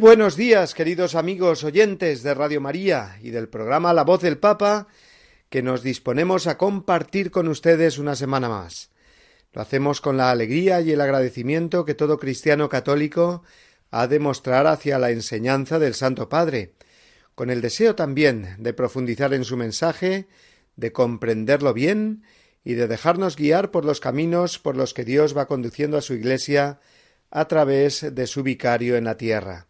Buenos días, queridos amigos oyentes de Radio María y del programa La Voz del Papa, que nos disponemos a compartir con ustedes una semana más. Lo hacemos con la alegría y el agradecimiento que todo cristiano católico ha de mostrar hacia la enseñanza del Santo Padre, con el deseo también de profundizar en su mensaje, de comprenderlo bien y de dejarnos guiar por los caminos por los que Dios va conduciendo a su Iglesia a través de su vicario en la tierra.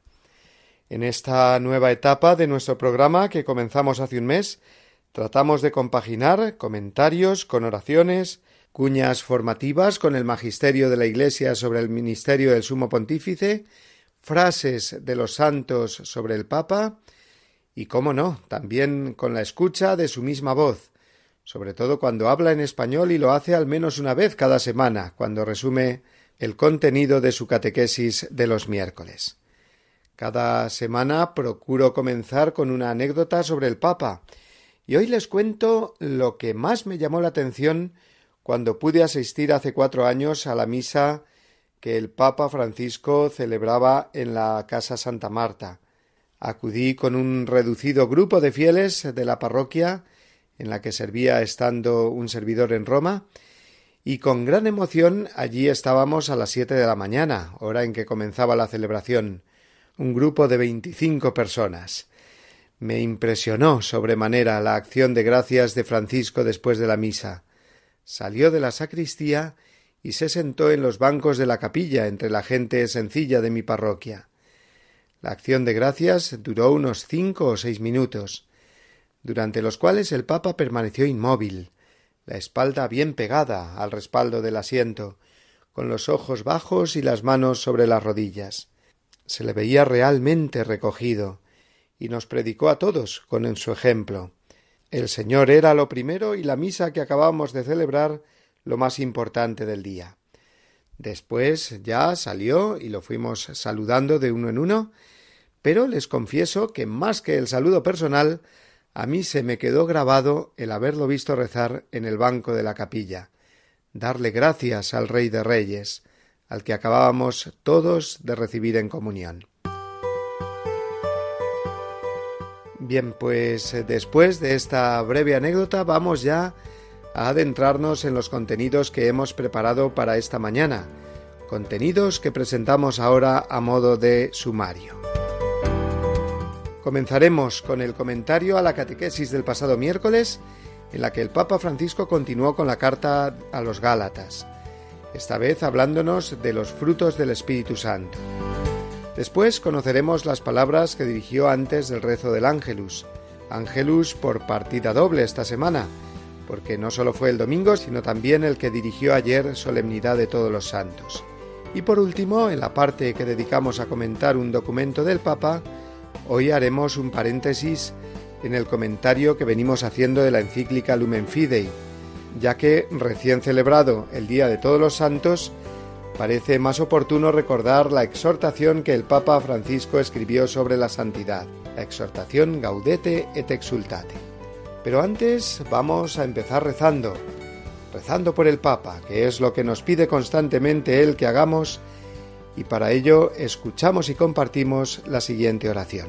En esta nueva etapa de nuestro programa que comenzamos hace un mes, tratamos de compaginar comentarios con oraciones, cuñas formativas con el magisterio de la Iglesia sobre el ministerio del Sumo Pontífice, frases de los santos sobre el Papa y, cómo no, también con la escucha de su misma voz, sobre todo cuando habla en español y lo hace al menos una vez cada semana, cuando resume el contenido de su catequesis de los miércoles. Cada semana procuro comenzar con una anécdota sobre el Papa, y hoy les cuento lo que más me llamó la atención cuando pude asistir hace cuatro años a la misa que el Papa Francisco celebraba en la Casa Santa Marta. Acudí con un reducido grupo de fieles de la parroquia en la que servía estando un servidor en Roma, y con gran emoción allí estábamos a las siete de la mañana, hora en que comenzaba la celebración, un grupo de veinticinco personas. Me impresionó sobremanera la acción de gracias de Francisco después de la misa. Salió de la sacristía y se sentó en los bancos de la capilla entre la gente sencilla de mi parroquia. La acción de gracias duró unos cinco o seis minutos, durante los cuales el Papa permaneció inmóvil, la espalda bien pegada al respaldo del asiento, con los ojos bajos y las manos sobre las rodillas. Se le veía realmente recogido, y nos predicó a todos con su ejemplo. El Señor era lo primero y la misa que acabamos de celebrar lo más importante del día. Después ya salió y lo fuimos saludando de uno en uno, pero les confieso que más que el saludo personal a mí se me quedó grabado el haberlo visto rezar en el banco de la capilla, darle gracias al Rey de Reyes, al que acabábamos todos de recibir en comunión. Bien, pues eh, después de esta breve anécdota vamos ya a adentrarnos en los contenidos que hemos preparado para esta mañana, contenidos que presentamos ahora a modo de sumario. Comenzaremos con el comentario a la catequesis del pasado miércoles, en la que el Papa Francisco continuó con la carta a los Gálatas, esta vez hablándonos de los frutos del Espíritu Santo. Después conoceremos las palabras que dirigió antes del rezo del Ángelus, Ángelus por partida doble esta semana, porque no solo fue el domingo, sino también el que dirigió ayer Solemnidad de Todos los Santos. Y por último, en la parte que dedicamos a comentar un documento del Papa, Hoy haremos un paréntesis en el comentario que venimos haciendo de la encíclica Lumen Fidei, ya que recién celebrado el Día de Todos los Santos, parece más oportuno recordar la exhortación que el Papa Francisco escribió sobre la santidad, la exhortación Gaudete et Exultate. Pero antes vamos a empezar rezando, rezando por el Papa, que es lo que nos pide constantemente él que hagamos y para ello escuchamos y compartimos la siguiente oración.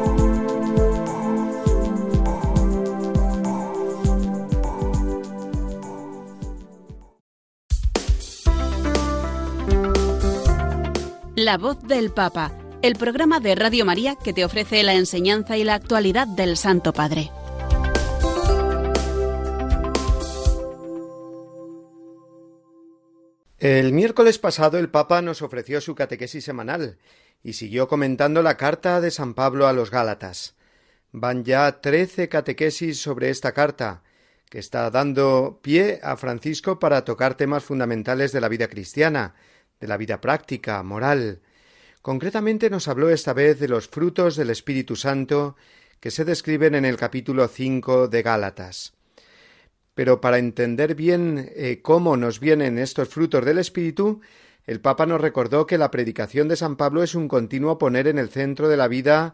La voz del Papa, el programa de Radio María que te ofrece la enseñanza y la actualidad del Santo Padre. El miércoles pasado el Papa nos ofreció su catequesis semanal y siguió comentando la carta de San Pablo a los Gálatas. Van ya trece catequesis sobre esta carta, que está dando pie a Francisco para tocar temas fundamentales de la vida cristiana, de la vida práctica, moral. Concretamente nos habló esta vez de los frutos del Espíritu Santo que se describen en el capítulo cinco de Gálatas. Pero para entender bien eh, cómo nos vienen estos frutos del Espíritu, el Papa nos recordó que la predicación de San Pablo es un continuo poner en el centro de la vida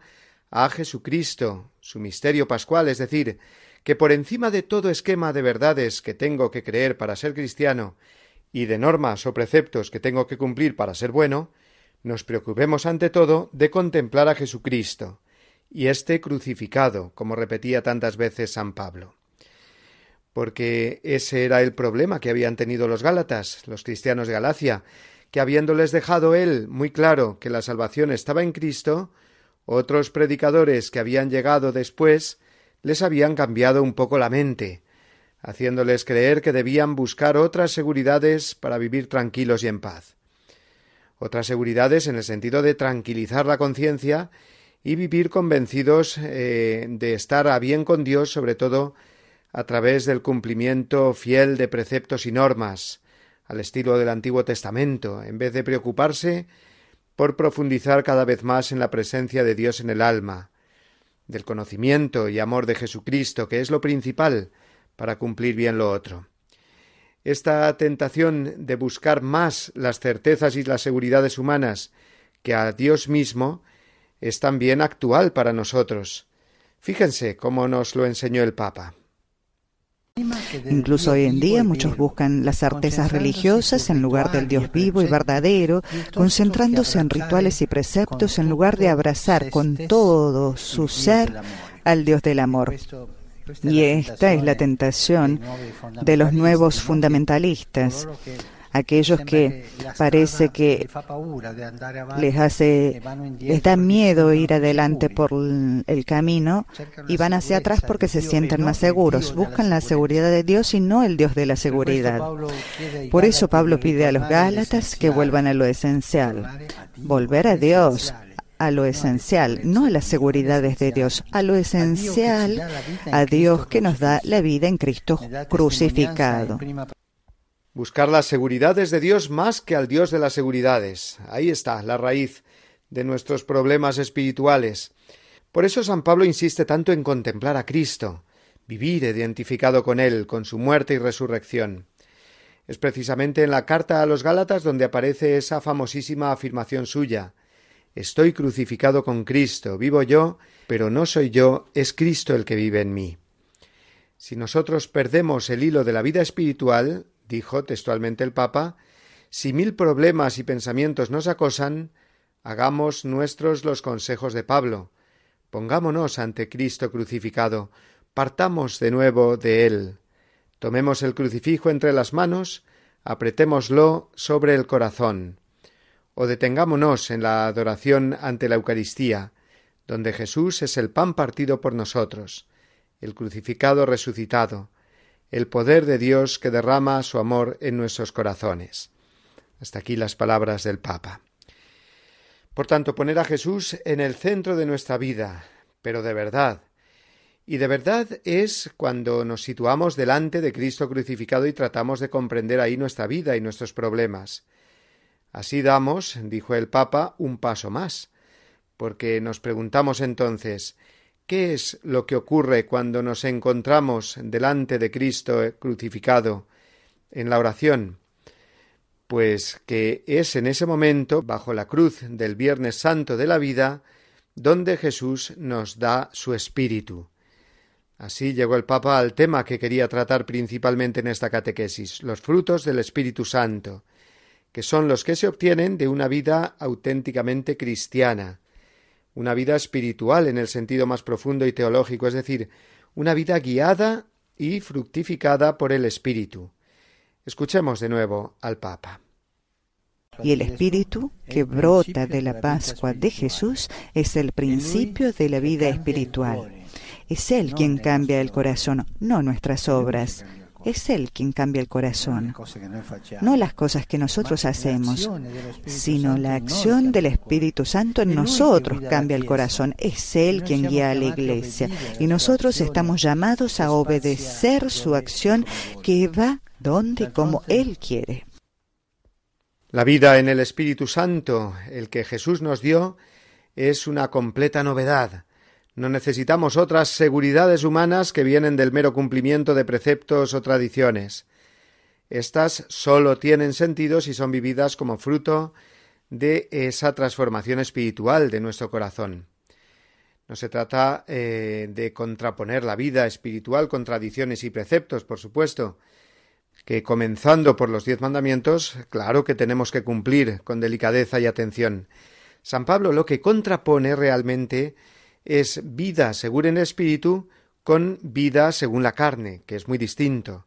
a Jesucristo, su misterio pascual, es decir, que por encima de todo esquema de verdades que tengo que creer para ser cristiano y de normas o preceptos que tengo que cumplir para ser bueno, nos preocupemos ante todo de contemplar a Jesucristo y este crucificado, como repetía tantas veces San Pablo. Porque ese era el problema que habían tenido los Gálatas, los cristianos de Galacia, que habiéndoles dejado él muy claro que la salvación estaba en Cristo, otros predicadores que habían llegado después les habían cambiado un poco la mente, haciéndoles creer que debían buscar otras seguridades para vivir tranquilos y en paz. Otras seguridades en el sentido de tranquilizar la conciencia y vivir convencidos eh, de estar a bien con Dios, sobre todo a través del cumplimiento fiel de preceptos y normas, al estilo del Antiguo Testamento, en vez de preocuparse por profundizar cada vez más en la presencia de Dios en el alma, del conocimiento y amor de Jesucristo, que es lo principal, para cumplir bien lo otro. Esta tentación de buscar más las certezas y las seguridades humanas que a Dios mismo es también actual para nosotros. Fíjense cómo nos lo enseñó el Papa. Incluso hoy en día muchos buscan las certezas religiosas en lugar del Dios vivo y verdadero, concentrándose en rituales y preceptos en lugar de abrazar con todo su ser al Dios del amor. Y esta es la tentación de los nuevos fundamentalistas, aquellos que parece que les hace les da miedo ir adelante por el camino y van hacia atrás porque se sienten más seguros, buscan la seguridad. de Dios y no el Dios de la seguridad. Por eso Pablo pide a los Gálatas que vuelvan a lo esencial, volver a Dios, a lo esencial, no a las seguridades de Dios, a lo esencial, a Dios que nos da la vida en Cristo crucificado. Buscar las seguridades de Dios más que al Dios de las seguridades. Ahí está la raíz de nuestros problemas espirituales. Por eso San Pablo insiste tanto en contemplar a Cristo, vivir identificado con Él, con su muerte y resurrección. Es precisamente en la carta a los Gálatas donde aparece esa famosísima afirmación suya Estoy crucificado con Cristo, vivo yo, pero no soy yo, es Cristo el que vive en mí. Si nosotros perdemos el hilo de la vida espiritual, dijo textualmente el Papa, si mil problemas y pensamientos nos acosan, hagamos nuestros los consejos de Pablo. Pongámonos ante Cristo crucificado, partamos de nuevo de él. Tomemos el crucifijo entre las manos, apretémoslo sobre el corazón o detengámonos en la adoración ante la Eucaristía, donde Jesús es el pan partido por nosotros, el crucificado resucitado, el poder de Dios que derrama su amor en nuestros corazones. Hasta aquí las palabras del Papa. Por tanto, poner a Jesús en el centro de nuestra vida, pero de verdad. Y de verdad es cuando nos situamos delante de Cristo crucificado y tratamos de comprender ahí nuestra vida y nuestros problemas. Así damos, dijo el Papa, un paso más, porque nos preguntamos entonces ¿qué es lo que ocurre cuando nos encontramos delante de Cristo crucificado en la oración? Pues que es en ese momento, bajo la cruz del Viernes Santo de la vida, donde Jesús nos da su espíritu. Así llegó el Papa al tema que quería tratar principalmente en esta catequesis, los frutos del Espíritu Santo, que son los que se obtienen de una vida auténticamente cristiana, una vida espiritual en el sentido más profundo y teológico, es decir, una vida guiada y fructificada por el Espíritu. Escuchemos de nuevo al Papa. Y el Espíritu que brota de la Pascua de Jesús es el principio de la vida espiritual. Es Él quien cambia el corazón, no nuestras obras. Es Él quien cambia el corazón. No las cosas que nosotros hacemos, sino la acción del Espíritu Santo en nosotros cambia el corazón. Es Él quien guía a la iglesia. Y nosotros estamos llamados a obedecer su acción que va donde y como Él quiere. La vida en el Espíritu Santo, el que Jesús nos dio, es una completa novedad. No necesitamos otras seguridades humanas que vienen del mero cumplimiento de preceptos o tradiciones. Estas sólo tienen sentido si son vividas como fruto de esa transformación espiritual de nuestro corazón. No se trata eh, de contraponer la vida espiritual con tradiciones y preceptos, por supuesto, que comenzando por los diez mandamientos, claro que tenemos que cumplir con delicadeza y atención. San Pablo lo que contrapone realmente es vida según el espíritu con vida según la carne, que es muy distinto.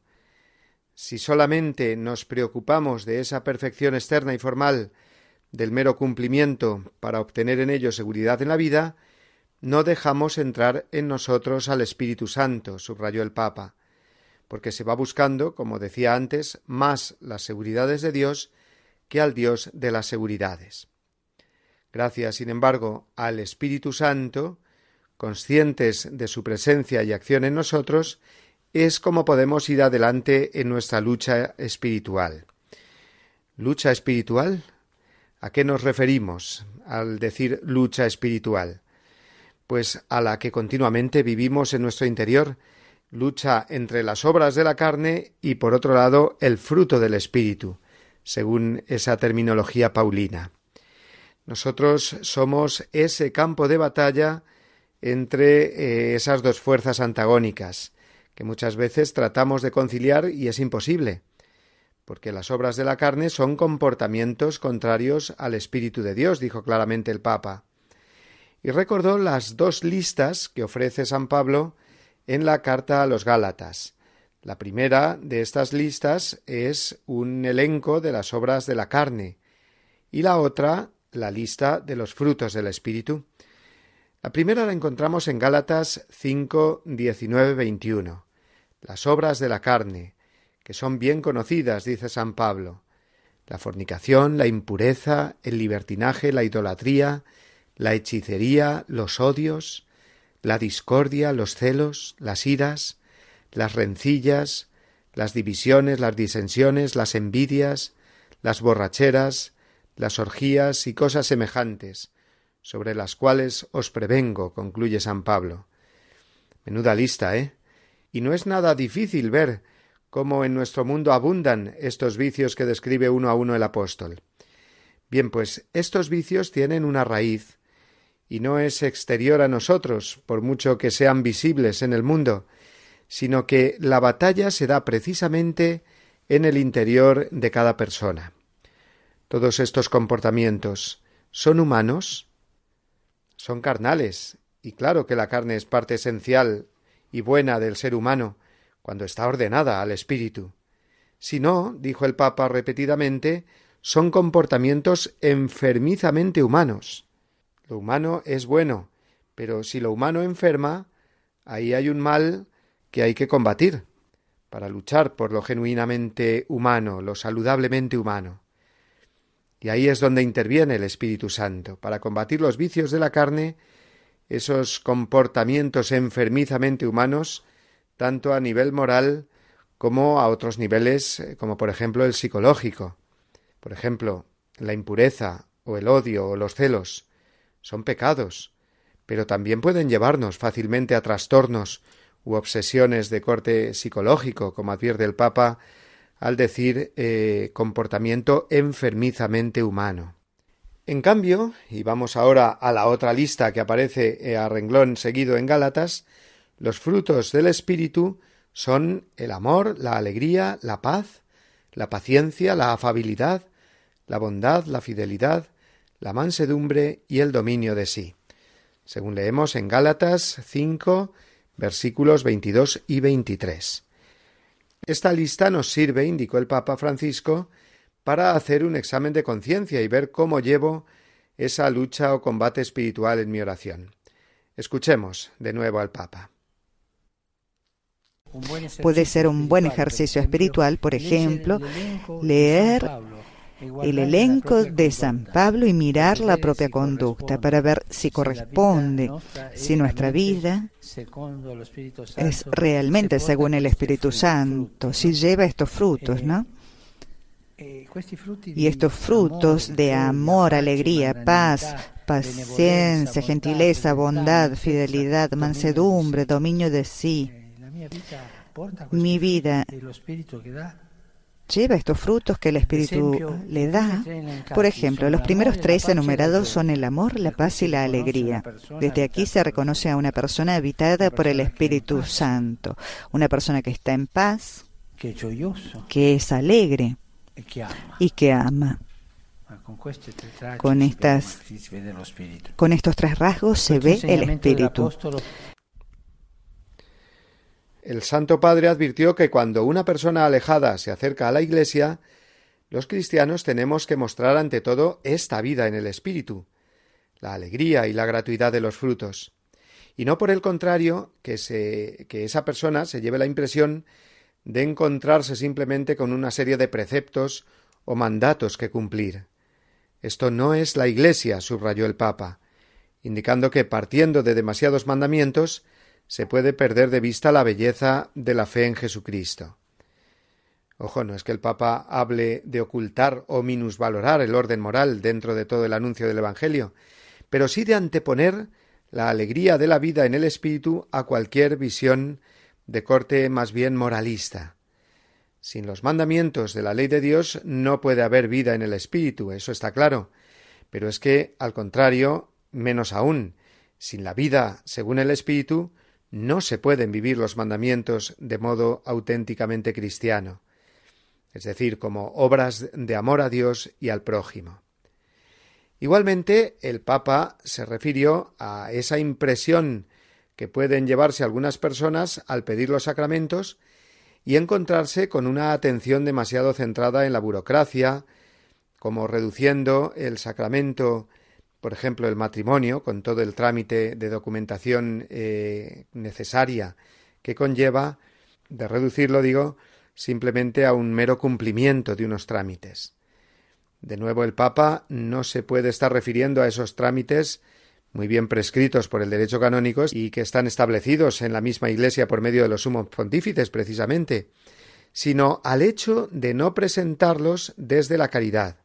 Si solamente nos preocupamos de esa perfección externa y formal del mero cumplimiento para obtener en ello seguridad en la vida, no dejamos entrar en nosotros al Espíritu Santo, subrayó el Papa, porque se va buscando, como decía antes, más las seguridades de Dios que al Dios de las seguridades. Gracias, sin embargo, al Espíritu Santo, conscientes de su presencia y acción en nosotros, es como podemos ir adelante en nuestra lucha espiritual. ¿Lucha espiritual? ¿A qué nos referimos al decir lucha espiritual? Pues a la que continuamente vivimos en nuestro interior, lucha entre las obras de la carne y por otro lado el fruto del espíritu, según esa terminología paulina. Nosotros somos ese campo de batalla entre eh, esas dos fuerzas antagónicas, que muchas veces tratamos de conciliar y es imposible, porque las obras de la carne son comportamientos contrarios al Espíritu de Dios, dijo claramente el Papa. Y recordó las dos listas que ofrece San Pablo en la carta a los Gálatas. La primera de estas listas es un elenco de las obras de la carne y la otra la lista de los frutos del Espíritu. La primera la encontramos en Gálatas 5, 19, 21. Las obras de la carne, que son bien conocidas, dice San Pablo. La fornicación, la impureza, el libertinaje, la idolatría, la hechicería, los odios, la discordia, los celos, las iras, las rencillas, las divisiones, las disensiones, las envidias, las borracheras, las orgías y cosas semejantes, sobre las cuales os prevengo, concluye San Pablo. Menuda lista, ¿eh? Y no es nada difícil ver cómo en nuestro mundo abundan estos vicios que describe uno a uno el apóstol. Bien, pues estos vicios tienen una raíz, y no es exterior a nosotros, por mucho que sean visibles en el mundo, sino que la batalla se da precisamente en el interior de cada persona. Todos estos comportamientos son humanos, son carnales, y claro que la carne es parte esencial y buena del ser humano, cuando está ordenada al espíritu. Si no, dijo el Papa repetidamente, son comportamientos enfermizamente humanos. Lo humano es bueno, pero si lo humano enferma, ahí hay un mal que hay que combatir, para luchar por lo genuinamente humano, lo saludablemente humano. Y ahí es donde interviene el Espíritu Santo, para combatir los vicios de la carne, esos comportamientos enfermizamente humanos, tanto a nivel moral como a otros niveles, eh, como por ejemplo el psicológico. Por ejemplo, la impureza o el odio o los celos son pecados, pero también pueden llevarnos fácilmente a trastornos u obsesiones de corte psicológico, como advierte el Papa al decir eh, comportamiento enfermizamente humano. En cambio, y vamos ahora a la otra lista que aparece eh, a renglón seguido en Gálatas, los frutos del Espíritu son el amor, la alegría, la paz, la paciencia, la afabilidad, la bondad, la fidelidad, la mansedumbre y el dominio de sí. Según leemos en Gálatas 5, versículos 22 y 23. Esta lista nos sirve, indicó el Papa Francisco, para hacer un examen de conciencia y ver cómo llevo esa lucha o combate espiritual en mi oración. Escuchemos de nuevo al Papa. Puede ser un buen ejercicio espiritual, por ejemplo, leer el elenco de San Pablo y mirar la propia conducta para ver si corresponde, si nuestra vida es realmente según el Espíritu Santo, si lleva estos frutos, ¿no? Y estos frutos de amor, alegría, paz, paciencia, gentileza, bondad, fidelidad, mansedumbre, dominio de sí. Mi vida lleva estos frutos que el Espíritu le da. Por ejemplo, los primeros tres enumerados son el amor, la paz y la alegría. Desde aquí se reconoce a una persona habitada por el Espíritu Santo, una persona que está en paz, que es alegre y que ama. Con, estas, con estos tres rasgos se ve el Espíritu. El Santo Padre advirtió que cuando una persona alejada se acerca a la Iglesia, los cristianos tenemos que mostrar ante todo esta vida en el Espíritu, la alegría y la gratuidad de los frutos, y no por el contrario que, que esa persona se lleve la impresión de encontrarse simplemente con una serie de preceptos o mandatos que cumplir. Esto no es la Iglesia, subrayó el Papa, indicando que partiendo de demasiados mandamientos se puede perder de vista la belleza de la fe en Jesucristo. Ojo, no es que el Papa hable de ocultar o minusvalorar el orden moral dentro de todo el anuncio del Evangelio, pero sí de anteponer la alegría de la vida en el espíritu a cualquier visión de corte más bien moralista. Sin los mandamientos de la ley de Dios no puede haber vida en el espíritu, eso está claro. Pero es que, al contrario, menos aún, sin la vida según el espíritu, no se pueden vivir los mandamientos de modo auténticamente cristiano, es decir, como obras de amor a Dios y al prójimo. Igualmente, el Papa se refirió a esa impresión que pueden llevarse algunas personas al pedir los sacramentos y encontrarse con una atención demasiado centrada en la burocracia, como reduciendo el sacramento por ejemplo, el matrimonio, con todo el trámite de documentación eh, necesaria que conlleva, de reducirlo, digo, simplemente a un mero cumplimiento de unos trámites. De nuevo, el Papa no se puede estar refiriendo a esos trámites muy bien prescritos por el derecho canónico y que están establecidos en la misma Iglesia por medio de los sumos pontífices, precisamente, sino al hecho de no presentarlos desde la caridad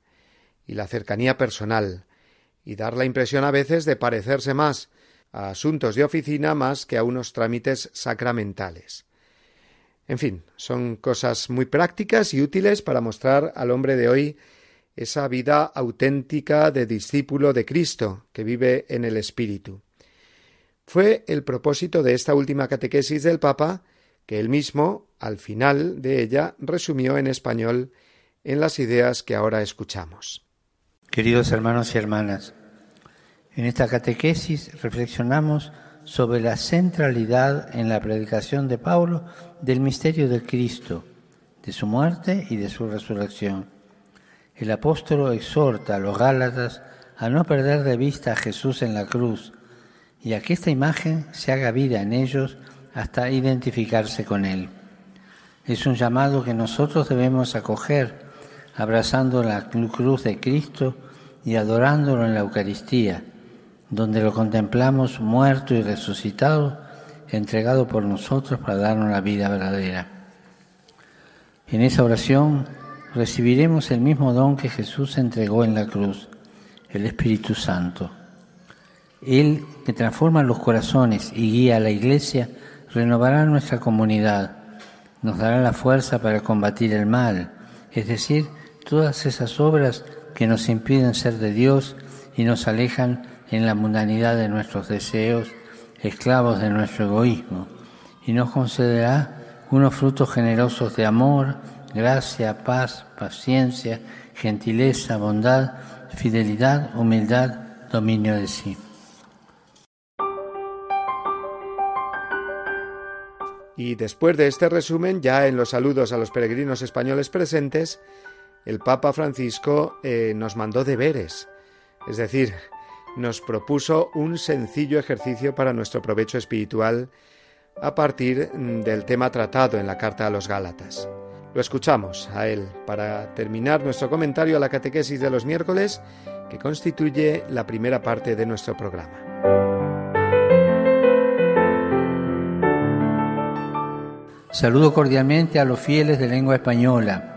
y la cercanía personal, y dar la impresión a veces de parecerse más a asuntos de oficina más que a unos trámites sacramentales. En fin, son cosas muy prácticas y útiles para mostrar al hombre de hoy esa vida auténtica de discípulo de Cristo que vive en el Espíritu. Fue el propósito de esta última catequesis del Papa que él mismo, al final de ella, resumió en español en las ideas que ahora escuchamos. Queridos hermanos y hermanas, en esta catequesis reflexionamos sobre la centralidad en la predicación de Pablo del misterio de Cristo, de su muerte y de su resurrección. El apóstol exhorta a los Gálatas a no perder de vista a Jesús en la cruz y a que esta imagen se haga vida en ellos hasta identificarse con Él. Es un llamado que nosotros debemos acoger, abrazando la cruz de Cristo y adorándolo en la Eucaristía, donde lo contemplamos muerto y resucitado, entregado por nosotros para darnos la vida verdadera. En esa oración recibiremos el mismo don que Jesús entregó en la cruz, el Espíritu Santo. Él que transforma los corazones y guía a la Iglesia, renovará nuestra comunidad, nos dará la fuerza para combatir el mal, es decir, todas esas obras que nos impiden ser de Dios y nos alejan en la mundanidad de nuestros deseos, esclavos de nuestro egoísmo, y nos concederá unos frutos generosos de amor, gracia, paz, paciencia, gentileza, bondad, fidelidad, humildad, dominio de sí. Y después de este resumen, ya en los saludos a los peregrinos españoles presentes, el Papa Francisco eh, nos mandó deberes, es decir, nos propuso un sencillo ejercicio para nuestro provecho espiritual a partir mm, del tema tratado en la carta a los Gálatas. Lo escuchamos a él para terminar nuestro comentario a la catequesis de los miércoles, que constituye la primera parte de nuestro programa. Saludo cordialmente a los fieles de lengua española.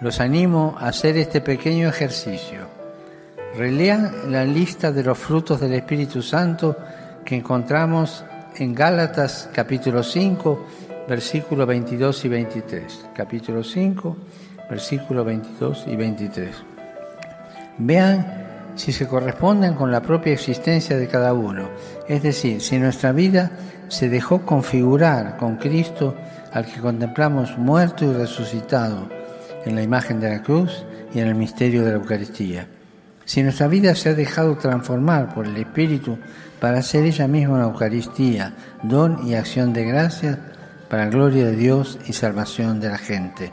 Los animo a hacer este pequeño ejercicio. Relean la lista de los frutos del Espíritu Santo que encontramos en Gálatas capítulo 5, versículos 22 y 23. Capítulo 5, versículos 22 y 23. Vean si se corresponden con la propia existencia de cada uno, es decir, si nuestra vida se dejó configurar con Cristo al que contemplamos muerto y resucitado en la imagen de la cruz y en el misterio de la Eucaristía. Si nuestra vida se ha dejado transformar por el Espíritu para ser ella misma una Eucaristía, don y acción de gracia para gloria de Dios y salvación de la gente.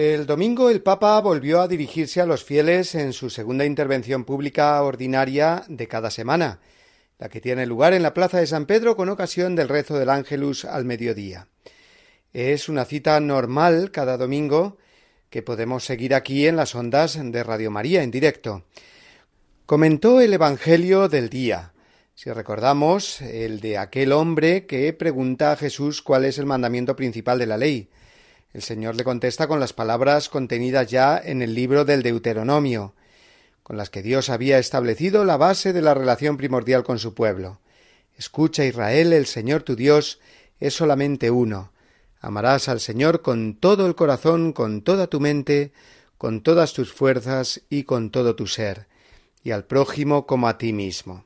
El domingo el Papa volvió a dirigirse a los fieles en su segunda intervención pública ordinaria de cada semana, la que tiene lugar en la Plaza de San Pedro con ocasión del rezo del Ángelus al mediodía. Es una cita normal cada domingo que podemos seguir aquí en las ondas de Radio María en directo. Comentó el Evangelio del día. Si recordamos, el de aquel hombre que pregunta a Jesús cuál es el mandamiento principal de la ley. El Señor le contesta con las palabras contenidas ya en el libro del Deuteronomio, con las que Dios había establecido la base de la relación primordial con su pueblo. Escucha Israel, el Señor tu Dios es solamente uno. Amarás al Señor con todo el corazón, con toda tu mente, con todas tus fuerzas y con todo tu ser, y al prójimo como a ti mismo.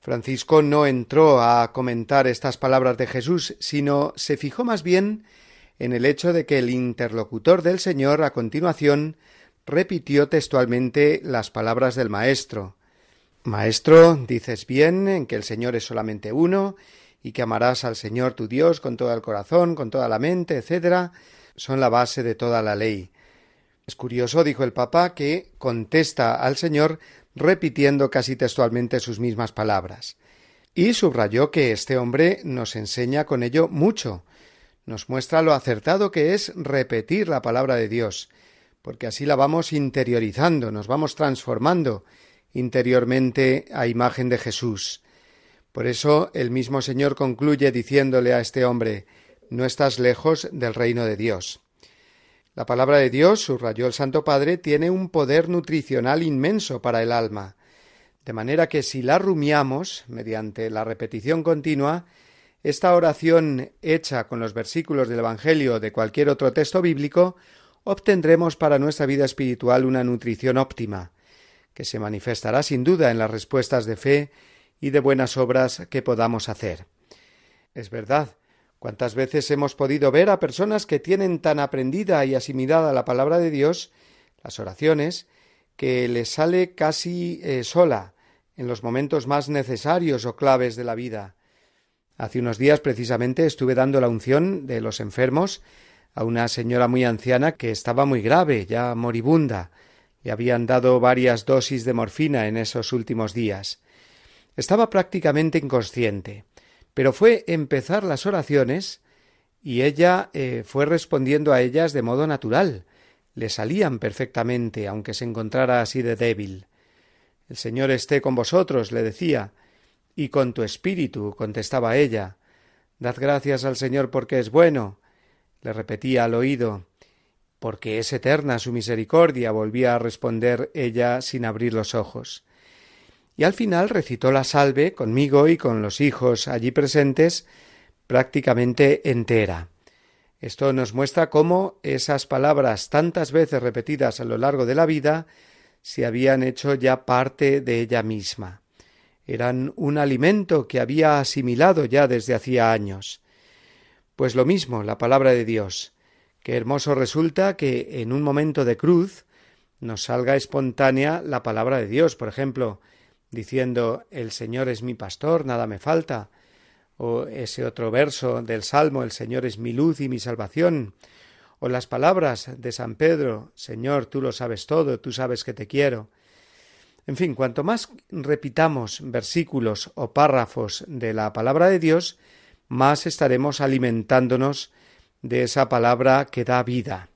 Francisco no entró a comentar estas palabras de Jesús, sino se fijó más bien en el hecho de que el interlocutor del Señor a continuación repitió textualmente las palabras del Maestro. Maestro, dices bien en que el Señor es solamente uno y que amarás al Señor tu Dios con todo el corazón, con toda la mente, etc., son la base de toda la ley. Es curioso, dijo el Papa, que contesta al Señor repitiendo casi textualmente sus mismas palabras. Y subrayó que este hombre nos enseña con ello mucho, nos muestra lo acertado que es repetir la palabra de Dios, porque así la vamos interiorizando, nos vamos transformando interiormente a imagen de Jesús. Por eso el mismo Señor concluye diciéndole a este hombre No estás lejos del reino de Dios. La palabra de Dios, subrayó el Santo Padre, tiene un poder nutricional inmenso para el alma, de manera que si la rumiamos, mediante la repetición continua, esta oración hecha con los versículos del Evangelio de cualquier otro texto bíblico, obtendremos para nuestra vida espiritual una nutrición óptima, que se manifestará sin duda en las respuestas de fe y de buenas obras que podamos hacer. Es verdad, cuántas veces hemos podido ver a personas que tienen tan aprendida y asimilada la palabra de Dios, las oraciones, que les sale casi eh, sola en los momentos más necesarios o claves de la vida. Hace unos días precisamente estuve dando la unción de los enfermos a una señora muy anciana que estaba muy grave, ya moribunda. Le habían dado varias dosis de morfina en esos últimos días. Estaba prácticamente inconsciente, pero fue empezar las oraciones y ella eh, fue respondiendo a ellas de modo natural. Le salían perfectamente, aunque se encontrara así de débil. El Señor esté con vosotros, le decía, y con tu espíritu, contestaba ella. Dad gracias al Señor porque es bueno, le repetía al oído. Porque es eterna su misericordia, volvía a responder ella sin abrir los ojos. Y al final recitó la salve conmigo y con los hijos allí presentes prácticamente entera. Esto nos muestra cómo esas palabras tantas veces repetidas a lo largo de la vida se habían hecho ya parte de ella misma eran un alimento que había asimilado ya desde hacía años. Pues lo mismo la palabra de Dios. Qué hermoso resulta que en un momento de cruz nos salga espontánea la palabra de Dios, por ejemplo, diciendo El Señor es mi pastor, nada me falta, o ese otro verso del Salmo El Señor es mi luz y mi salvación, o las palabras de San Pedro Señor, tú lo sabes todo, tú sabes que te quiero. En fin, cuanto más repitamos versículos o párrafos de la palabra de Dios, más estaremos alimentándonos de esa palabra que da vida.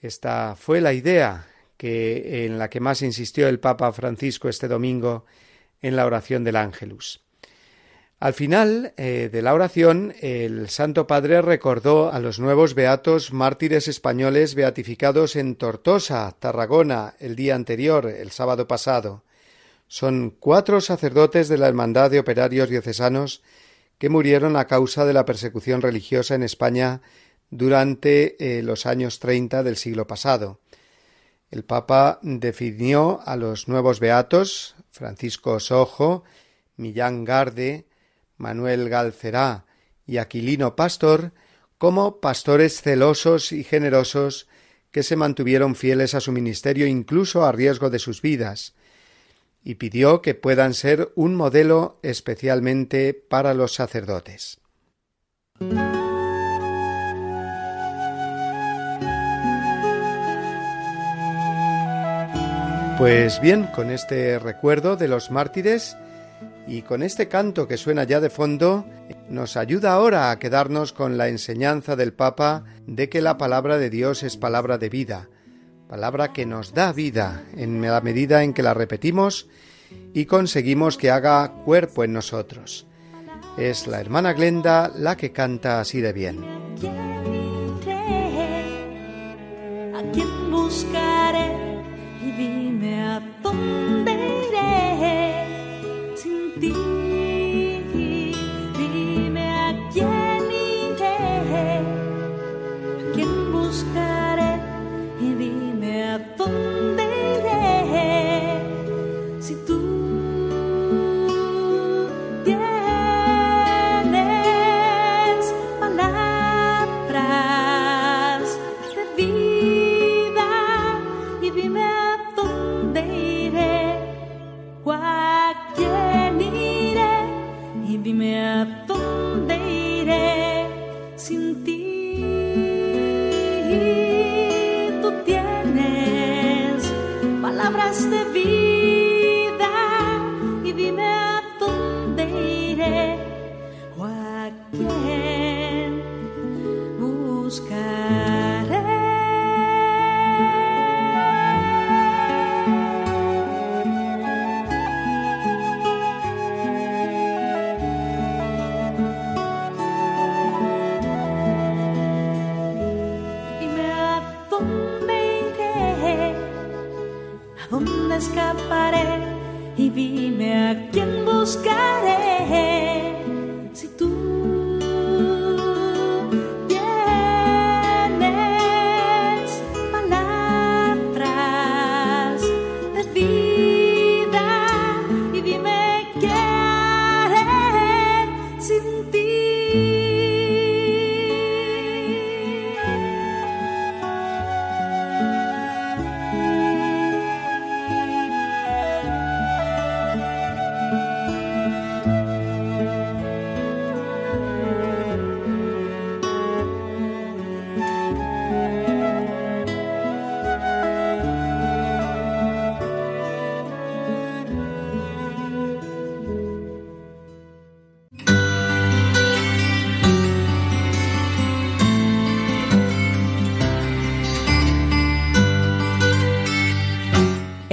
Esta fue la idea que en la que más insistió el Papa Francisco este domingo en la oración del Ángelus. Al final eh, de la oración, el Santo Padre recordó a los nuevos beatos mártires españoles beatificados en Tortosa, Tarragona, el día anterior, el sábado pasado. Son cuatro sacerdotes de la Hermandad de Operarios Diocesanos que murieron a causa de la persecución religiosa en España durante eh, los años treinta del siglo pasado. El Papa definió a los nuevos beatos, Francisco Sojo, Millán Garde, Manuel Galcerá y Aquilino Pastor como pastores celosos y generosos que se mantuvieron fieles a su ministerio incluso a riesgo de sus vidas, y pidió que puedan ser un modelo especialmente para los sacerdotes. Pues bien, con este recuerdo de los mártires, y con este canto que suena ya de fondo, nos ayuda ahora a quedarnos con la enseñanza del Papa de que la palabra de Dios es palabra de vida, palabra que nos da vida en la medida en que la repetimos y conseguimos que haga cuerpo en nosotros. Es la hermana Glenda la que canta así de bien. ¿A buscaré? Y?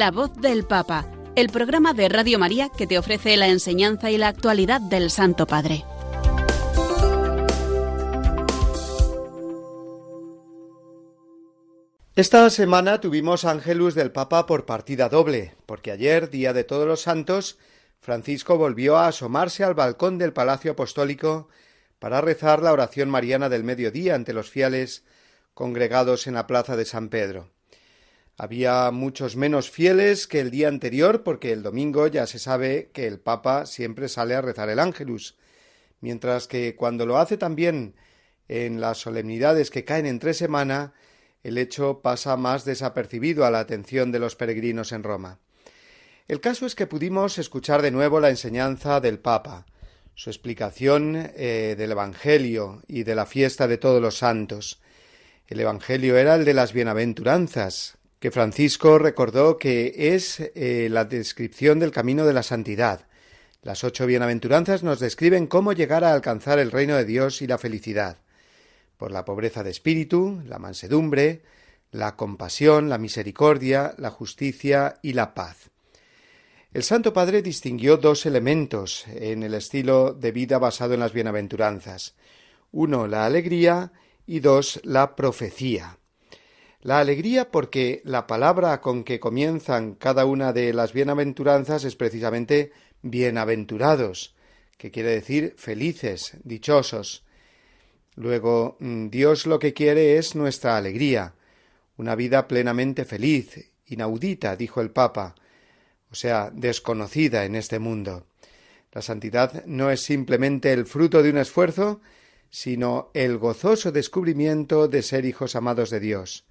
La voz del Papa, el programa de Radio María que te ofrece la enseñanza y la actualidad del Santo Padre. Esta semana tuvimos Ángelus del Papa por partida doble, porque ayer, día de todos los santos, Francisco volvió a asomarse al balcón del Palacio Apostólico para rezar la oración mariana del mediodía ante los fieles congregados en la plaza de San Pedro. Había muchos menos fieles que el día anterior, porque el domingo ya se sabe que el Papa siempre sale a rezar el Ángelus, mientras que cuando lo hace también en las solemnidades que caen entre semana, el hecho pasa más desapercibido a la atención de los peregrinos en Roma. El caso es que pudimos escuchar de nuevo la enseñanza del Papa, su explicación eh, del Evangelio y de la fiesta de todos los santos. El Evangelio era el de las bienaventuranzas, que Francisco recordó que es eh, la descripción del camino de la santidad. Las ocho bienaventuranzas nos describen cómo llegar a alcanzar el reino de Dios y la felicidad, por la pobreza de espíritu, la mansedumbre, la compasión, la misericordia, la justicia y la paz. El Santo Padre distinguió dos elementos en el estilo de vida basado en las bienaventuranzas. Uno, la alegría y dos, la profecía. La alegría porque la palabra con que comienzan cada una de las bienaventuranzas es precisamente bienaventurados, que quiere decir felices, dichosos. Luego, mm, Dios lo que quiere es nuestra alegría, una vida plenamente feliz, inaudita, dijo el Papa, o sea, desconocida en este mundo. La santidad no es simplemente el fruto de un esfuerzo, sino el gozoso descubrimiento de ser hijos amados de Dios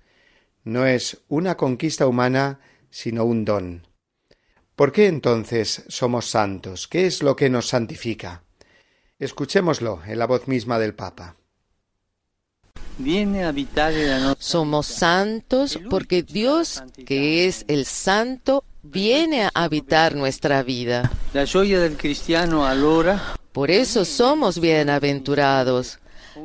no es una conquista humana, sino un don. ¿Por qué entonces somos santos? ¿Qué es lo que nos santifica? Escuchémoslo en la voz misma del Papa. Somos santos porque Dios, que es el santo, viene a habitar nuestra vida. Por eso somos bienaventurados.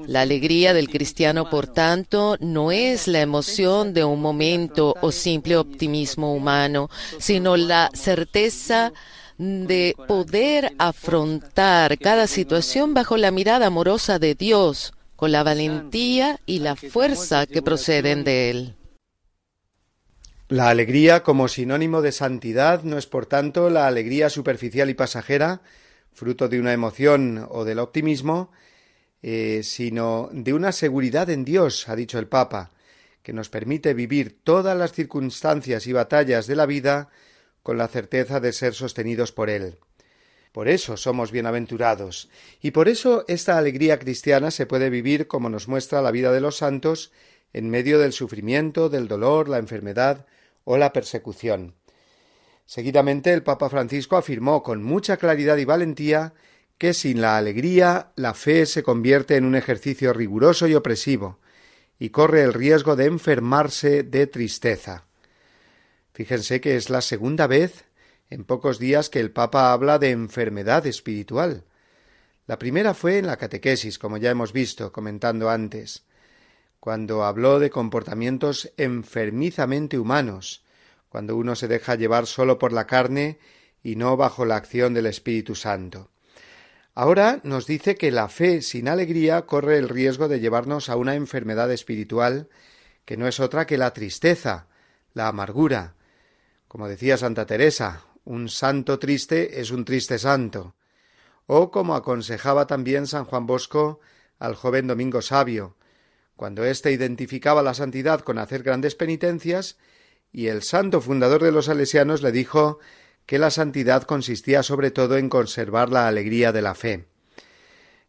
La alegría del cristiano, por tanto, no es la emoción de un momento o simple optimismo humano, sino la certeza de poder afrontar cada situación bajo la mirada amorosa de Dios, con la valentía y la fuerza que proceden de Él. La alegría como sinónimo de santidad no es, por tanto, la alegría superficial y pasajera, fruto de una emoción o del optimismo, eh, sino de una seguridad en Dios, ha dicho el Papa, que nos permite vivir todas las circunstancias y batallas de la vida con la certeza de ser sostenidos por Él. Por eso somos bienaventurados, y por eso esta alegría cristiana se puede vivir como nos muestra la vida de los santos en medio del sufrimiento, del dolor, la enfermedad o la persecución. Seguidamente el Papa Francisco afirmó con mucha claridad y valentía que sin la alegría la fe se convierte en un ejercicio riguroso y opresivo, y corre el riesgo de enfermarse de tristeza. Fíjense que es la segunda vez en pocos días que el Papa habla de enfermedad espiritual. La primera fue en la catequesis, como ya hemos visto, comentando antes, cuando habló de comportamientos enfermizamente humanos, cuando uno se deja llevar solo por la carne y no bajo la acción del Espíritu Santo. Ahora nos dice que la fe sin alegría corre el riesgo de llevarnos a una enfermedad espiritual que no es otra que la tristeza, la amargura. Como decía Santa Teresa, un santo triste es un triste santo. O como aconsejaba también San Juan Bosco al joven Domingo Sabio, cuando éste identificaba la santidad con hacer grandes penitencias, y el santo fundador de los salesianos le dijo que la santidad consistía sobre todo en conservar la alegría de la fe.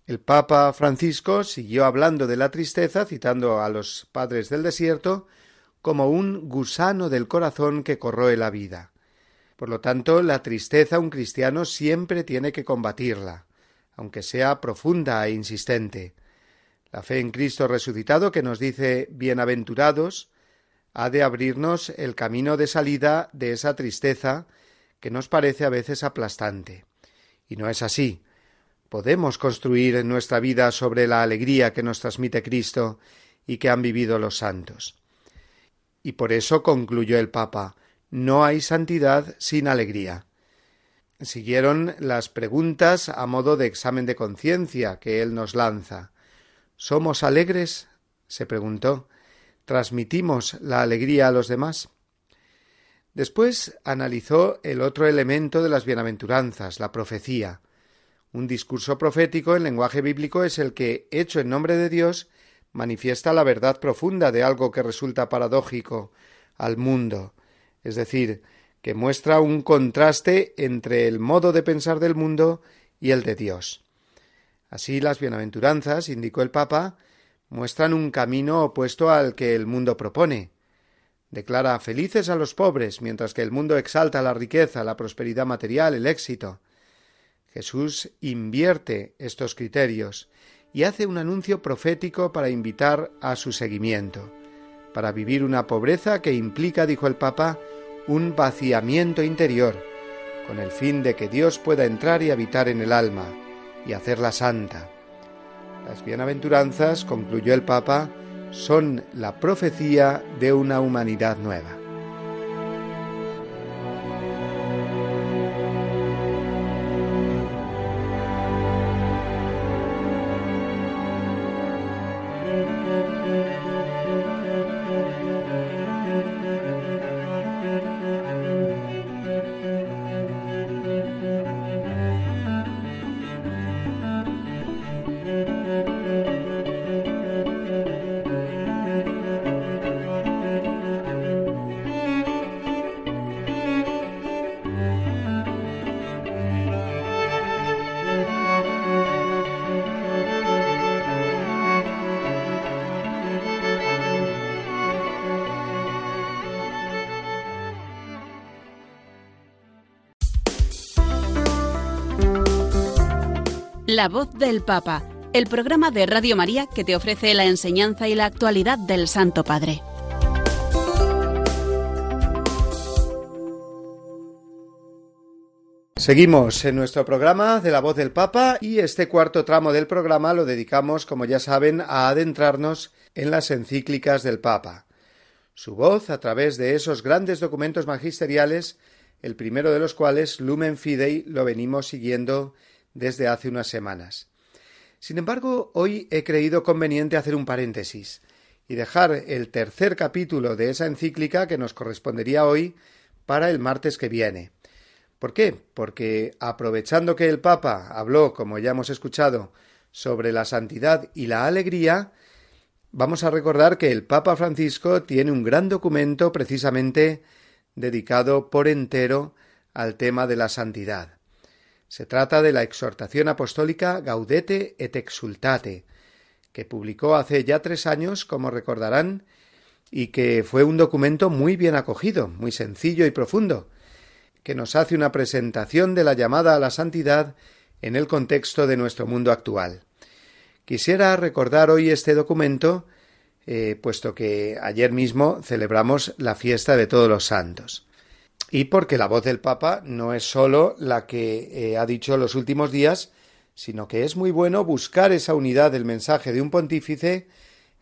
El Papa Francisco siguió hablando de la tristeza, citando a los padres del desierto, como un gusano del corazón que corroe la vida. Por lo tanto, la tristeza un cristiano siempre tiene que combatirla, aunque sea profunda e insistente. La fe en Cristo resucitado, que nos dice bienaventurados, ha de abrirnos el camino de salida de esa tristeza que nos parece a veces aplastante. Y no es así. Podemos construir nuestra vida sobre la alegría que nos transmite Cristo y que han vivido los santos. Y por eso concluyó el Papa no hay santidad sin alegría. Siguieron las preguntas a modo de examen de conciencia que él nos lanza. ¿Somos alegres? se preguntó. ¿Transmitimos la alegría a los demás? Después analizó el otro elemento de las bienaventuranzas, la profecía. Un discurso profético en lenguaje bíblico es el que, hecho en nombre de Dios, manifiesta la verdad profunda de algo que resulta paradójico al mundo, es decir, que muestra un contraste entre el modo de pensar del mundo y el de Dios. Así las bienaventuranzas, indicó el Papa, muestran un camino opuesto al que el mundo propone, Declara felices a los pobres, mientras que el mundo exalta la riqueza, la prosperidad material, el éxito. Jesús invierte estos criterios y hace un anuncio profético para invitar a su seguimiento, para vivir una pobreza que implica, dijo el Papa, un vaciamiento interior, con el fin de que Dios pueda entrar y habitar en el alma y hacerla santa. Las bienaventuranzas, concluyó el Papa, son la profecía de una humanidad nueva. La voz del Papa, el programa de Radio María que te ofrece la enseñanza y la actualidad del Santo Padre. Seguimos en nuestro programa de la voz del Papa y este cuarto tramo del programa lo dedicamos, como ya saben, a adentrarnos en las encíclicas del Papa. Su voz a través de esos grandes documentos magisteriales, el primero de los cuales, Lumen Fidei, lo venimos siguiendo desde hace unas semanas. Sin embargo, hoy he creído conveniente hacer un paréntesis y dejar el tercer capítulo de esa encíclica que nos correspondería hoy para el martes que viene. ¿Por qué? Porque aprovechando que el Papa habló, como ya hemos escuchado, sobre la santidad y la alegría, vamos a recordar que el Papa Francisco tiene un gran documento precisamente dedicado por entero al tema de la santidad. Se trata de la exhortación apostólica Gaudete et Exultate, que publicó hace ya tres años, como recordarán, y que fue un documento muy bien acogido, muy sencillo y profundo, que nos hace una presentación de la llamada a la santidad en el contexto de nuestro mundo actual. Quisiera recordar hoy este documento eh, puesto que ayer mismo celebramos la fiesta de todos los santos. Y porque la voz del Papa no es sólo la que eh, ha dicho los últimos días, sino que es muy bueno buscar esa unidad del mensaje de un pontífice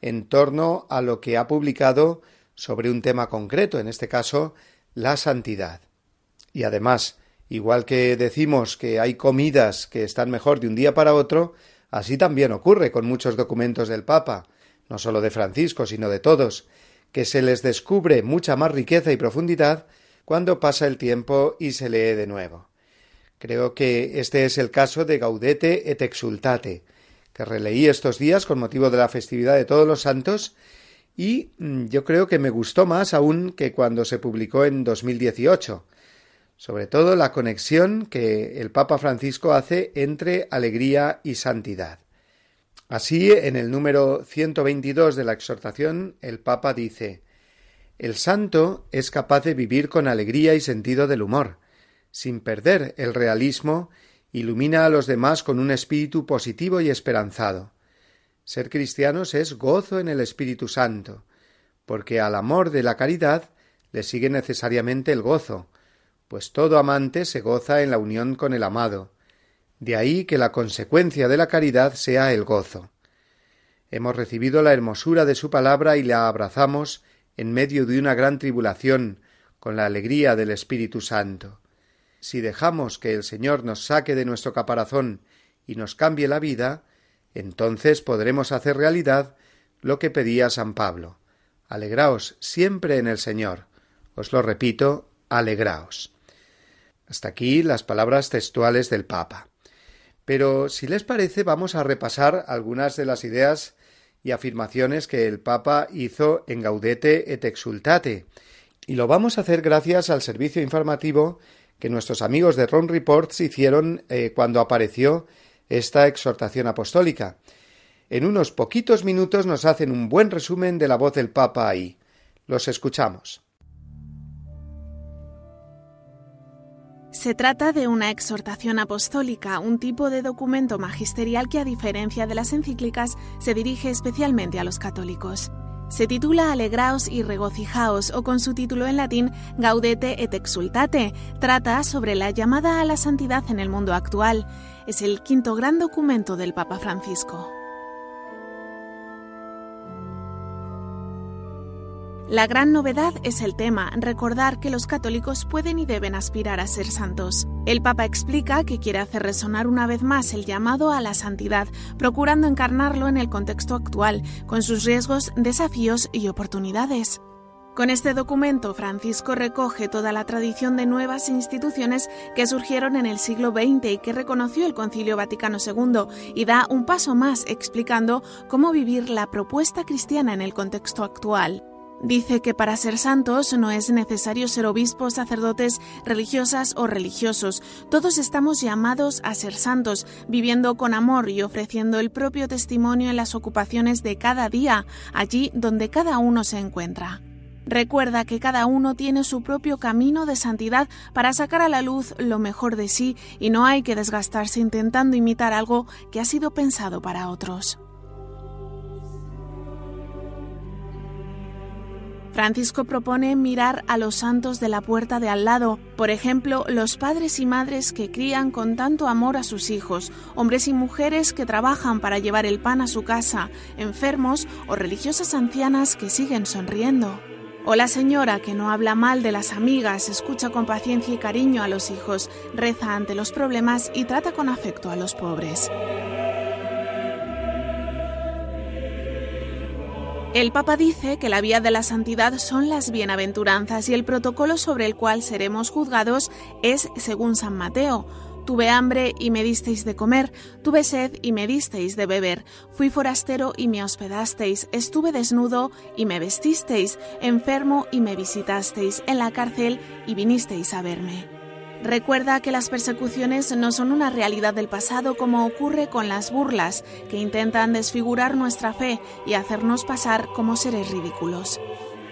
en torno a lo que ha publicado sobre un tema concreto, en este caso, la santidad. Y además, igual que decimos que hay comidas que están mejor de un día para otro, así también ocurre con muchos documentos del Papa, no sólo de Francisco, sino de todos, que se les descubre mucha más riqueza y profundidad cuando pasa el tiempo y se lee de nuevo. Creo que este es el caso de Gaudete et Exultate, que releí estos días con motivo de la festividad de todos los santos y mm, yo creo que me gustó más aún que cuando se publicó en 2018, sobre todo la conexión que el Papa Francisco hace entre alegría y santidad. Así, en el número 122 de la exhortación, el Papa dice El santo es capaz de vivir con alegría y sentido del humor, sin perder el realismo, ilumina a los demás con un espíritu positivo y esperanzado. Ser cristianos es gozo en el Espíritu Santo, porque al amor de la caridad le sigue necesariamente el gozo, pues todo amante se goza en la unión con el amado. De ahí que la consecuencia de la caridad sea el gozo. Hemos recibido la hermosura de su palabra y la abrazamos en medio de una gran tribulación, con la alegría del Espíritu Santo si dejamos que el Señor nos saque de nuestro caparazón y nos cambie la vida, entonces podremos hacer realidad lo que pedía San Pablo. Alegraos siempre en el Señor. Os lo repito, alegraos. Hasta aquí las palabras textuales del Papa. Pero si les parece vamos a repasar algunas de las ideas y afirmaciones que el Papa hizo en Gaudete et Exultate, y lo vamos a hacer gracias al servicio informativo que nuestros amigos de Ron Reports hicieron eh, cuando apareció esta exhortación apostólica. En unos poquitos minutos nos hacen un buen resumen de la voz del Papa ahí. Los escuchamos. Se trata de una exhortación apostólica, un tipo de documento magisterial que a diferencia de las encíclicas se dirige especialmente a los católicos. Se titula Alegraos y regocijaos o con su título en latín Gaudete et exultate. Trata sobre la llamada a la santidad en el mundo actual. Es el quinto gran documento del Papa Francisco. La gran novedad es el tema, recordar que los católicos pueden y deben aspirar a ser santos. El Papa explica que quiere hacer resonar una vez más el llamado a la santidad, procurando encarnarlo en el contexto actual, con sus riesgos, desafíos y oportunidades. Con este documento, Francisco recoge toda la tradición de nuevas instituciones que surgieron en el siglo XX y que reconoció el Concilio Vaticano II y da un paso más explicando cómo vivir la propuesta cristiana en el contexto actual. Dice que para ser santos no es necesario ser obispos, sacerdotes, religiosas o religiosos. Todos estamos llamados a ser santos, viviendo con amor y ofreciendo el propio testimonio en las ocupaciones de cada día, allí donde cada uno se encuentra. Recuerda que cada uno tiene su propio camino de santidad para sacar a la luz lo mejor de sí y no hay que desgastarse intentando imitar algo que ha sido pensado para otros. Francisco propone mirar a los santos de la puerta de al lado, por ejemplo, los padres y madres que crían con tanto amor a sus hijos, hombres y mujeres que trabajan para llevar el pan a su casa, enfermos o religiosas ancianas que siguen sonriendo. O la señora que no habla mal de las amigas, escucha con paciencia y cariño a los hijos, reza ante los problemas y trata con afecto a los pobres. El Papa dice que la vía de la santidad son las bienaventuranzas y el protocolo sobre el cual seremos juzgados es según San Mateo. Tuve hambre y me disteis de comer, tuve sed y me disteis de beber, fui forastero y me hospedasteis, estuve desnudo y me vestisteis, enfermo y me visitasteis, en la cárcel y vinisteis a verme. Recuerda que las persecuciones no son una realidad del pasado como ocurre con las burlas, que intentan desfigurar nuestra fe y hacernos pasar como seres ridículos.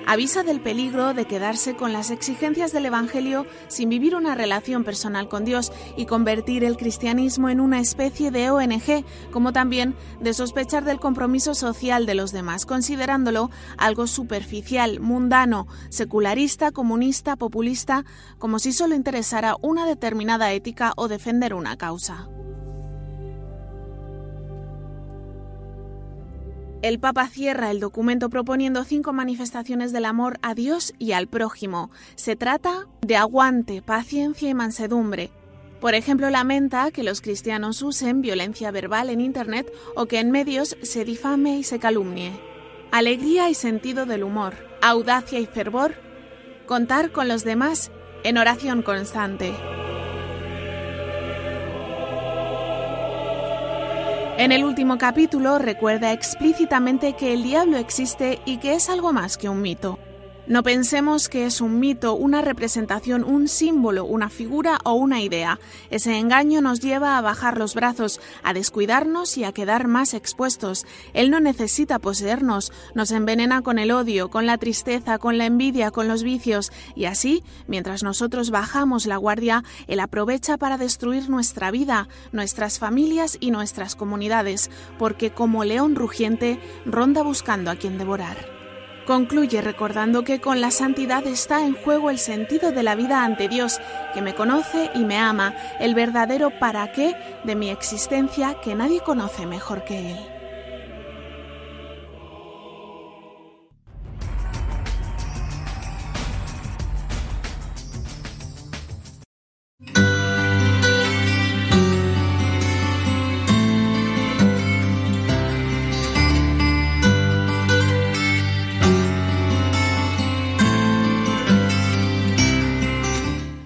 Avisa del peligro de quedarse con las exigencias del Evangelio sin vivir una relación personal con Dios y convertir el cristianismo en una especie de ONG, como también de sospechar del compromiso social de los demás, considerándolo algo superficial, mundano, secularista, comunista, populista, como si solo interesara una determinada ética o defender una causa. El Papa cierra el documento proponiendo cinco manifestaciones del amor a Dios y al prójimo. Se trata de aguante, paciencia y mansedumbre. Por ejemplo, lamenta que los cristianos usen violencia verbal en Internet o que en medios se difame y se calumnie. Alegría y sentido del humor, audacia y fervor, contar con los demás en oración constante. En el último capítulo recuerda explícitamente que el diablo existe y que es algo más que un mito. No pensemos que es un mito, una representación, un símbolo, una figura o una idea. Ese engaño nos lleva a bajar los brazos, a descuidarnos y a quedar más expuestos. Él no necesita poseernos, nos envenena con el odio, con la tristeza, con la envidia, con los vicios, y así, mientras nosotros bajamos la guardia, Él aprovecha para destruir nuestra vida, nuestras familias y nuestras comunidades, porque como león rugiente ronda buscando a quien devorar. Concluye recordando que con la santidad está en juego el sentido de la vida ante Dios, que me conoce y me ama, el verdadero para qué de mi existencia que nadie conoce mejor que Él.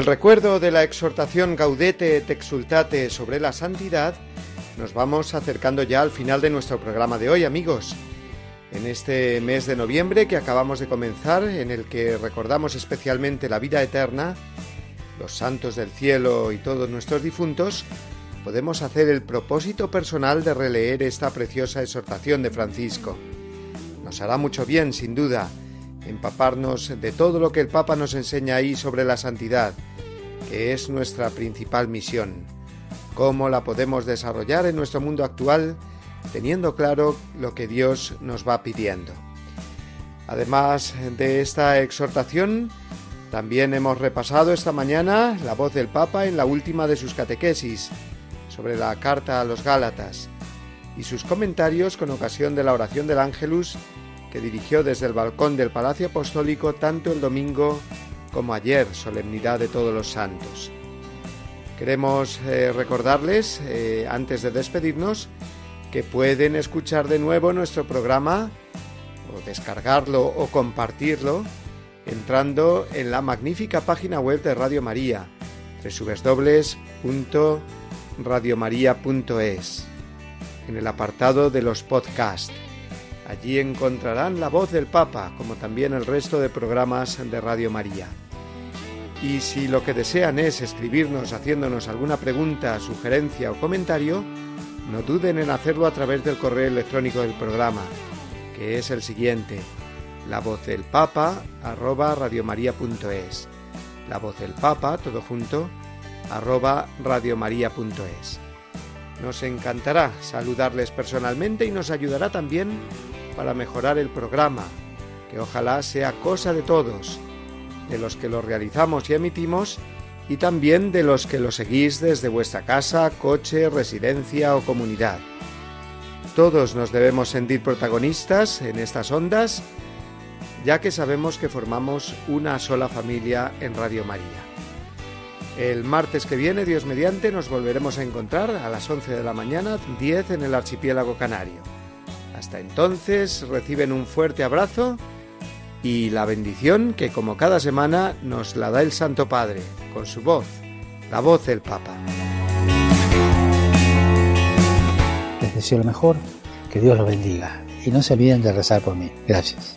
El recuerdo de la exhortación Gaudete et Exultate sobre la santidad, nos vamos acercando ya al final de nuestro programa de hoy, amigos. En este mes de noviembre que acabamos de comenzar, en el que recordamos especialmente la vida eterna, los santos del cielo y todos nuestros difuntos, podemos hacer el propósito personal de releer esta preciosa exhortación de Francisco. Nos hará mucho bien, sin duda, empaparnos de todo lo que el Papa nos enseña ahí sobre la santidad, que es nuestra principal misión. Cómo la podemos desarrollar en nuestro mundo actual, teniendo claro lo que Dios nos va pidiendo. Además de esta exhortación, también hemos repasado esta mañana la voz del Papa en la última de sus catequesis sobre la carta a los Gálatas y sus comentarios con ocasión de la oración del Ángelus que dirigió desde el balcón del Palacio Apostólico tanto el domingo como ayer, solemnidad de todos los santos. Queremos eh, recordarles, eh, antes de despedirnos, que pueden escuchar de nuevo nuestro programa o descargarlo o compartirlo entrando en la magnífica página web de Radio María, www.radiomaria.es, en el apartado de los podcasts. Allí encontrarán la voz del Papa, como también el resto de programas de Radio María. Y si lo que desean es escribirnos haciéndonos alguna pregunta, sugerencia o comentario, no duden en hacerlo a través del correo electrónico del programa, que es el siguiente, la voz del papa radiomaria.es. La voz del papa, todo junto, arroba radiomaria.es. Nos encantará saludarles personalmente y nos ayudará también para mejorar el programa, que ojalá sea cosa de todos, de los que lo realizamos y emitimos, y también de los que lo seguís desde vuestra casa, coche, residencia o comunidad. Todos nos debemos sentir protagonistas en estas ondas, ya que sabemos que formamos una sola familia en Radio María. El martes que viene, Dios mediante, nos volveremos a encontrar a las 11 de la mañana, 10 en el archipiélago canario. Hasta entonces, reciben un fuerte abrazo y la bendición que como cada semana nos la da el Santo Padre, con su voz, la voz del Papa. Les deseo lo mejor, que Dios los bendiga y no se olviden de rezar por mí. Gracias.